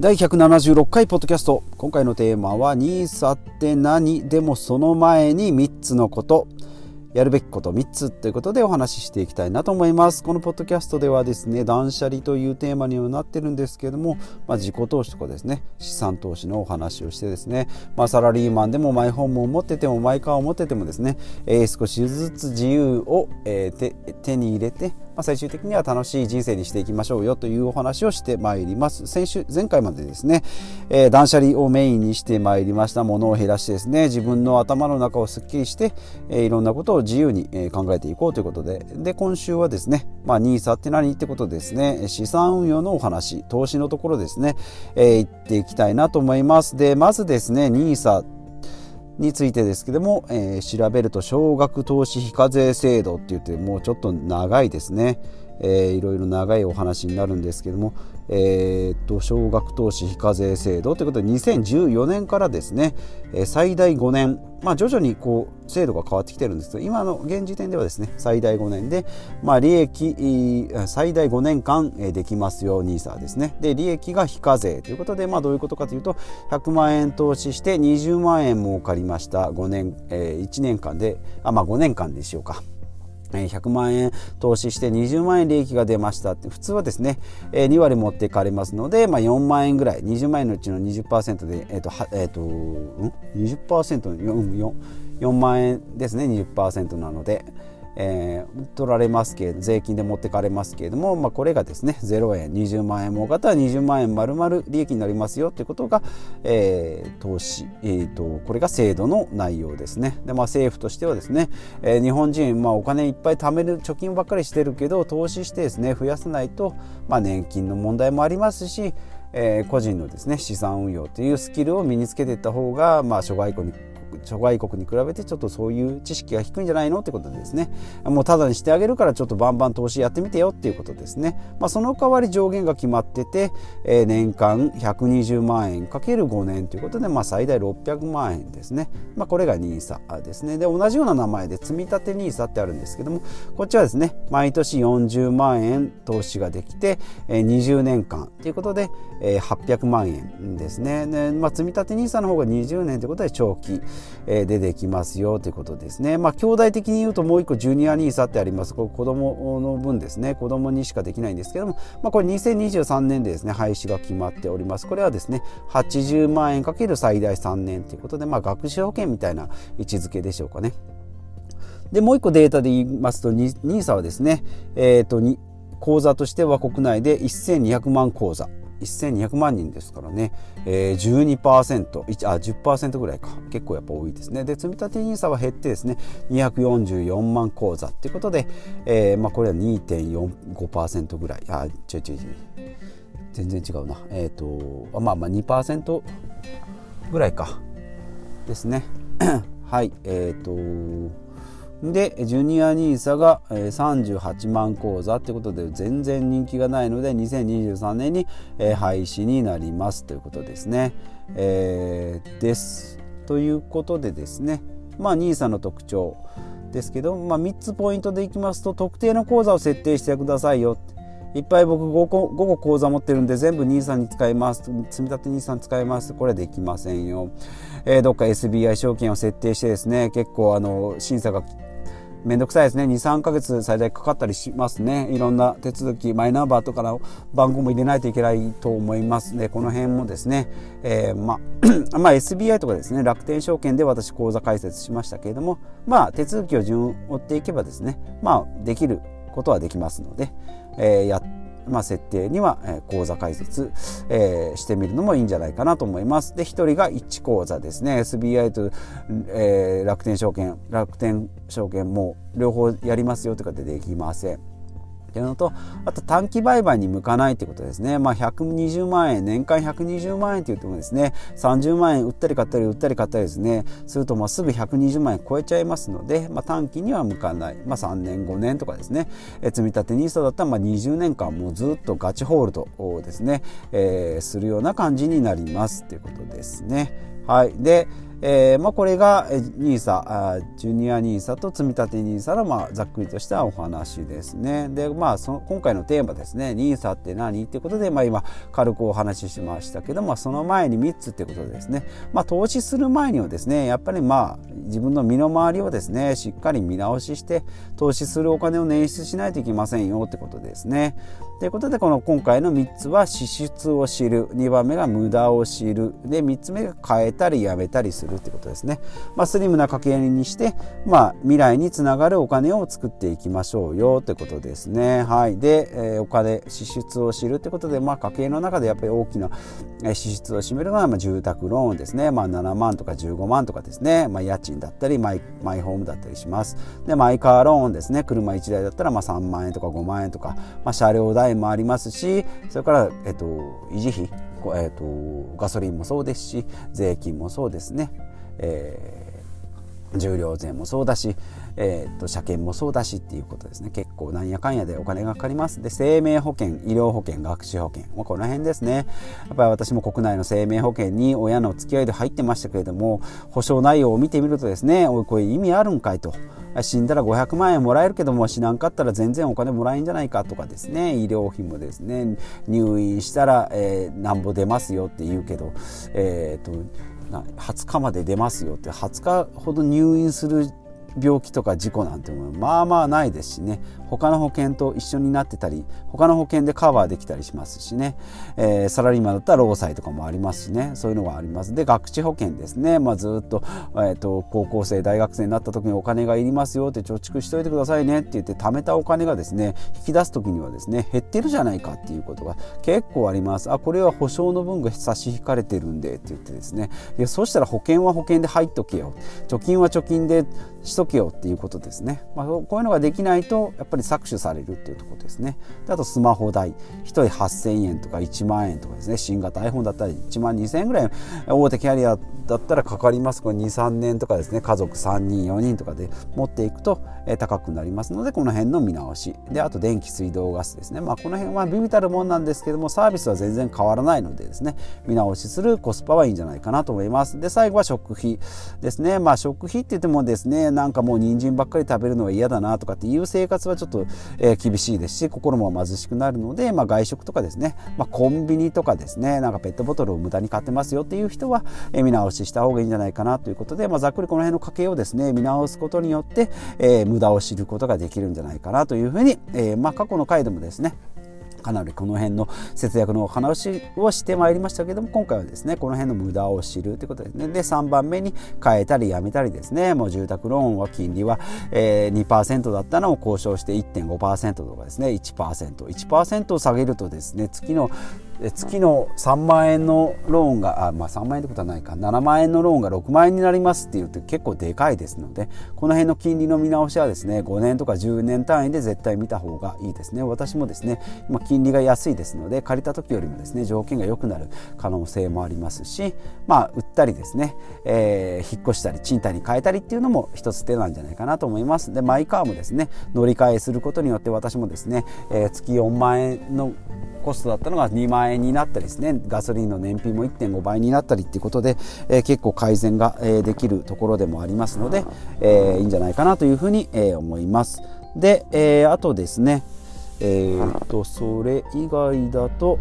第176回ポッドキャスト。今回のテーマは NISA って何でもその前に3つのこと。やるべきこと3つということでお話ししていきたいなと思います。このポッドキャストではですね断捨離というテーマにはなってるんですけども、まあ、自己投資とかですね資産投資のお話をしてですね、まあ、サラリーマンでもマイホームを持っててもマイカーを持っててもですね、えー、少しずつ自由を、えー、手に入れてまあ、最終的には楽しい人生にしていきましょうよというお話をしてまいります。先週前回までですね、えー、断捨離をメインにしてまいりましたものを減らしてですね自分の頭の中をすっきりして、えー、いろんなことを自由に考えていこうということで。で今週はですね、まあ、NISA って何ってことですね資産運用のお話投資のところですね、えー、言っていきたいなと思います。でまずですね NISA についてですけども、えー、調べると少額投資非課税制度って言ってもうちょっと長いですね。えー、いろいろ長いお話になるんですけども、えー、っと少額投資非課税制度ということで2014年からですね、えー、最大5年、まあ、徐々にこう制度が変わってきてるんですけど今の現時点ではですね最大5年で、まあ、利益最大5年間できますよ NISA ですね。で利益が非課税ということで、まあ、どういうことかというと100万円投資して20万円儲かりました。5年、えー、1年間であまあ5年間でしょうか。100万円投資して20万円利益が出ました。って普通はですね2割持っていかれますので、まあ、4万円ぐらい20万円のうちの20%で、えーとえーとん、20%の 4, 4万円ですね20%なので。えー、取られますけれど税金で持ってかれますけれども、まあ、これがですね0円20万円儲かったら20万円丸々利益になりますよということが、えー、投資、えーと、これが制度の内容ですね。で、まあ、政府としてはですね、えー、日本人、まあ、お金いっぱい貯める貯金ばっかりしてるけど投資してですね増やさないと、まあ、年金の問題もありますしえー、個人のですね資産運用というスキルを身につけていった方が、まあ、諸外国に諸外国に比べてちょっとそういう知識が低いんじゃないのってことでですね。もうただにしてあげるからちょっとバンバン投資やってみてよっていうことですね、まあ、その代わり上限が決まってて、えー、年間120万円かける5年ということで、まあ、最大600万円ですね、まあ、これが NISA ですね。で同じような名前で積立 NISA ってあるんですけどもこっちはですね毎年40万円投資ができて、えー、20年間ということで、えー、800万円ですね。で、まあ、積立 NISA の方が20年ということで長期え出てきますよということですね。まあ、兄弟的に言うともう一個ジュニア NISA ってあります。これ子供の分ですね。子供にしかできないんですけども、まあ、これ2023年でですね、廃止が決まっております。これはですね、80万円かける最大3年ということで、まあ、学習保険みたいな位置づけでしょうかね。で、もう一個データで言いますと、NISA はですね、えっ、ー、と、口座としては国内で1200万口座1200万人ですからね、えー、12%あ10%ぐらいか。結構やっぱ多いですね。で積立 NISA は減ってですね。244万口座っていうことで、えーまあ、これは2.45%ぐらい。あちょいちょい全然違うな。えっ、ー、とまあまあ2%ぐらいか。ですね。はい。えっ、ー、とでジュニア NISA が38万口座ってことで全然人気がないので2023年に廃止になりますということですね。えー、です。ということでですね。まあ NISA の特徴ですけど、まあ、3つポイントでいきますと特定の口座を設定してくださいよいっぱい僕 5, 個5個口座持ってるんで全部 NISA に使います。積み立て NISA に使います。これできませんよ、えー、どっか SBI 証券を設定してですね結構あの審査がめんどくさいですね。23ヶ月最大かかったりしますね。いろんな手続きマイナンバーとかの番号も入れないといけないと思います。でこの辺もですね、えー、ま まあ SBI とかですね。楽天証券で私口座開設しましたけれどもまあ手続きを順を追っていけばですね。まあできることはできますので、えー、やってまあ、設定には、え口座開設、えー、してみるのもいいんじゃないかなと思います。で、1人が1口座ですね。SBI と、えー、楽天証券、楽天証券も両方やりますよという方できません。っていうのとあと短期売買に向かないということですね、まあ、120万円年間120万円といってもですね30万円売ったり買ったり売ったり買ったりですね。するとまあすぐ120万円超えちゃいますので、まあ、短期には向かない、まあ、3年5年とかですね。積み立て NISA だったらまあ20年間もうずっとガチホールドをですね、えー、するような感じになりますということですね。はい、でえーまあ、これが NISA ジュニア NISA と積立 NISA の、まあ、ざっくりとしたお話ですね。で、まあ、その今回のテーマですね。NISA って何っていうことで、まあ、今軽くお話ししましたけど、まあ、その前に3つってことですね、まあ、投資する前にはですねやっぱりまあ自分の身の回りをですねしっかり見直しして投資するお金を捻出しないといけませんよってことですね。ということでこの今回の3つは支出を知る。2番目が無駄を知る。で3つ目が変えたりやめたりするってことですね、まあ、スリムな家計にして、まあ、未来につながるお金を作っていきましょうよってことですね。はい。で、えー、お金支出を知るってことで、まあ、家計の中でやっぱり大きな支出を占めるのは、まあ、住宅ローンですね、まあ、7万とか15万とかですね、まあ、家賃だったりマイマイホームだったりします。でマイカーローンですね。車1台だったらまあ3万円とか5万円とか、まあ、車両代もありますしそれから、えっと、維持費、えっと、ガソリンもそうですし税金もそうですね、えー、重量税もそうだし、えーと、車検もそうだしっていうことですね。結構なんやかんやでお金がかかります。で生命保険医療保険学習保険、まあ、この辺ですね。やっぱり私も国内の生命保険に親の付き合いで入ってましたけれども保証内容を見てみるとですねおいこれ意味あるんかいと。死んだら500万円もらえるけども死なんかったら全然お金もらえんじゃないかとかですね。医療費もですね入院したら、えー、なんぼ出ますよって言うけどえっ、と20日まで出ますよって20日ほど入院する病気とか事故なんてもまあまあないですしね。他の保険と一緒になってたり他の保険でカバーできたりしますしね、えー、サラリーマンだったら労災とかもありますしね。そういうのがあります。で学知保険ですね、まあ、ずっと,、えーと、高校生大学生になった時にお金がいりますよって貯蓄しといてくださいね。って言って貯めたお金がですね引き出す時にはですね減ってるじゃないかっていうことが結構あります。あこれは保証の分が差し引かれてるんでって言ってですね。いやそうしたら保険は保険で入っとけよ。貯金は貯金でしとけよっていうことですね、まあ、こういうのができないとやっぱり搾取されるっていうところですね。であとスマホ代。1人8000円とか1万円とかですね。新型 iPhone だったら1万2000円ぐらい大手キャリアだったらかかります。これ23年とかですね。家族3人4人とかで持っていくと、高くなりますのでこの辺の見直し。であと電気水道ガスですね。まあこの辺はビビたるもんなんですけどもサービスは全然変わらないのでですね。見直しするコスパはいいんじゃないかなと思います。で最後は食費ですね。まあ食費って言ってもですねなんかもう人参ばっかり食べるのは嫌だなとかっていう生活はちょっと、えー、厳しいですし心も貧しくなるので、まあ、外食とかですね、まあ、コンビニとかですね。なんかペットボトルを無駄に買ってますよっていう人は、えー、見直しした方がいいんじゃないかなということで、まあ、ざっくりこの辺の家計をですね見直すことによって、えー、無駄を知ることができるんじゃないかなというふうに、えーまあ、過去の回でもですねかなりこの辺の節約の話をしてまいりましたけども今回はですねこの辺の無駄を知るということですね。で3番目に変えたりやめたりですね。もう住宅ローンは金利は、えー、2%だったのを交渉して1.5%とかですね。1%1% 1%を下げるとですね月の月の3万円のローンがあ、まあ、3万円ってことはないか。7万円のローンが6万円になりますっていうと結構でかいですのでこの辺の金利の見直しはですね5年とか10年単位で絶対見た方がいいですね。私もですね今金利が安いですので借りた時よりもですね条件が良くなる可能性もありますしまあ売ったりですね、えー、引っ越したり賃貸に変えたりっていうのも一つ手なんじゃないかなと思います。でマイカーもですね乗り換えすることによって私もですね、えー、月4万円のコストだったのが2万円になったりですねガソリンの燃費も1.5倍になったりっていうことで、えー、結構改善が、えー、できるところでもありますので、えー、いいんじゃないかなというふうに、えー、思います。で、えー、あとですねえー、とそれ以外だと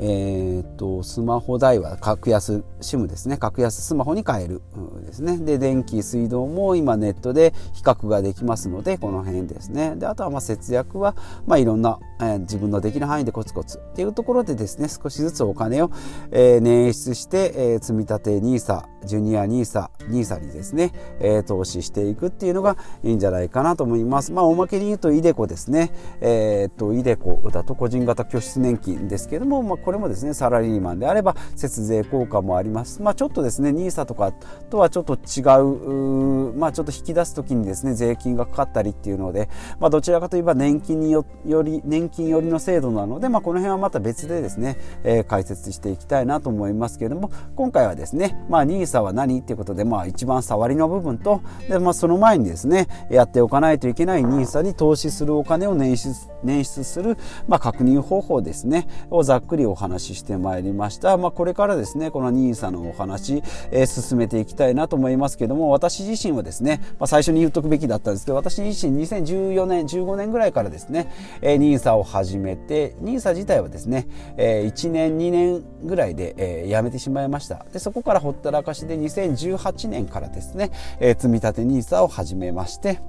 えーと、スマホ代は格安 SIM ですね。格安スマホに変えるですね。で電気水道も今ネットで比較ができますのでこの辺ですね。であとはまあ節約は、まあ、いろんな、えー、自分のできる範囲でコツコツっていうところでですね少しずつお金を、えー、捻出して、えー、積み立て NISA ジュニア NISA NISA にですね、えー、投資していくっていうのがいいんじゃないかなと思います。まあおまけに言うと iDeCo ですね。えー、っと iDeCo だと個人型拠出年金ですけども、まあこれもですねサラリーマンであれば節税効果もあります、まあ、ちょっとですね NISA とかとはちょっと違うまあ、ちょっと引き出す時にですね税金がかかったりっていうので、まあ、どちらかといえば年金により年金寄りの制度なので、まあ、この辺はまた別でですね、えー、解説していきたいなと思いますけれども今回はですね、ま、NISA は何っていうことで、まあ、一番触りの部分とで、まあ、その前にですねやっておかないといけない NISA に投資するお金を捻出捻出する、まあ、確認方法ですねをざっくりお話ししてまいりました、まあ、これからですねこの NISA のお話、えー、進めていきたいなと思いますけども私自身はですね、まあ、最初に言っとくべきだったんですけど私自身2014年15年ぐらいからですね、えー、NISA を始めて NISA 自体はですね、えー、1年2年ぐらいで、えー、やめてしまいました。でそこからほったらかしで2018年からですね、えー、積立 NISA を始めまして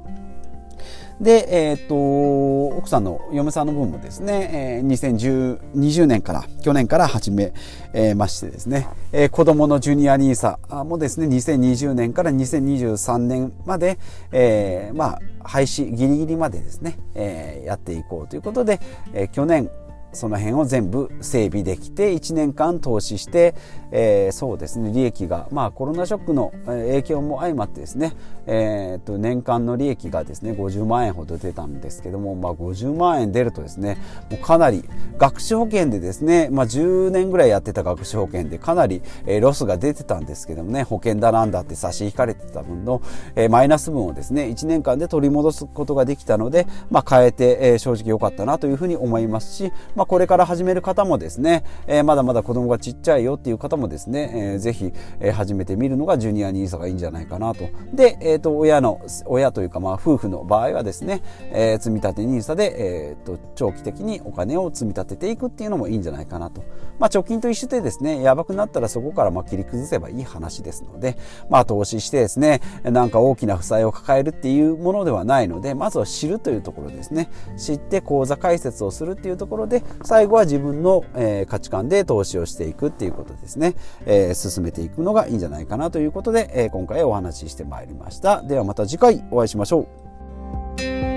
で、えっ、と、奥さんの嫁さんの分もですね、えー、2020年から、去年から始めましてですね、えー、子供のジュニア NISA もですね、2020年から2023年まで、えー、まあ、廃止ギリギリまでですね、えー、やっていこうということで、えー、去年、その辺を全部整備できて1年間投資して、えー、そうですね利益が、まあ、コロナショックの影響も相まってですね、えー、と年間の利益がですね50万円ほど出たんですけども、まあ、50万円出るとですねもうかなり学資保険でですね、まあ、10年ぐらいやってた学資保険でかなり、えー、ロスが出てたんですけどもね保険だなんだって差し引かれてた分の、えー、マイナス分をですね1年間で取り戻すことができたので、まあ、変えて、えー、正直良かったなというふうに思いますし、まあ、これから始める方もですね、えー、まだまだ子供がちっちゃいよっていう方もですね、えー、ぜひ、えー、始めてみるのがジュニア NISA がいいんじゃないかなと。で、えっ、ー、と、親の、親というかまあ夫婦の場合はですね、えー、積立 NISA で、えっ、ー、と、長期的にお金を積み立てていくっていうのもいいんじゃないかなと。まあ、貯金と一緒でですね、やばくなったらそこからま切り崩せばいい話ですので、まあ、投資してですね、なんか大きな負債を抱えるっていうものではないので、まずは知るというところですね。知って口座開設をするっていうところで、最後は自分のえ、価値観で投資をしていくっていうことですね、えー、進めていくのがいいんじゃないかなということで、え、今回お話ししてまいりました。ではまた次回お会いしましょう。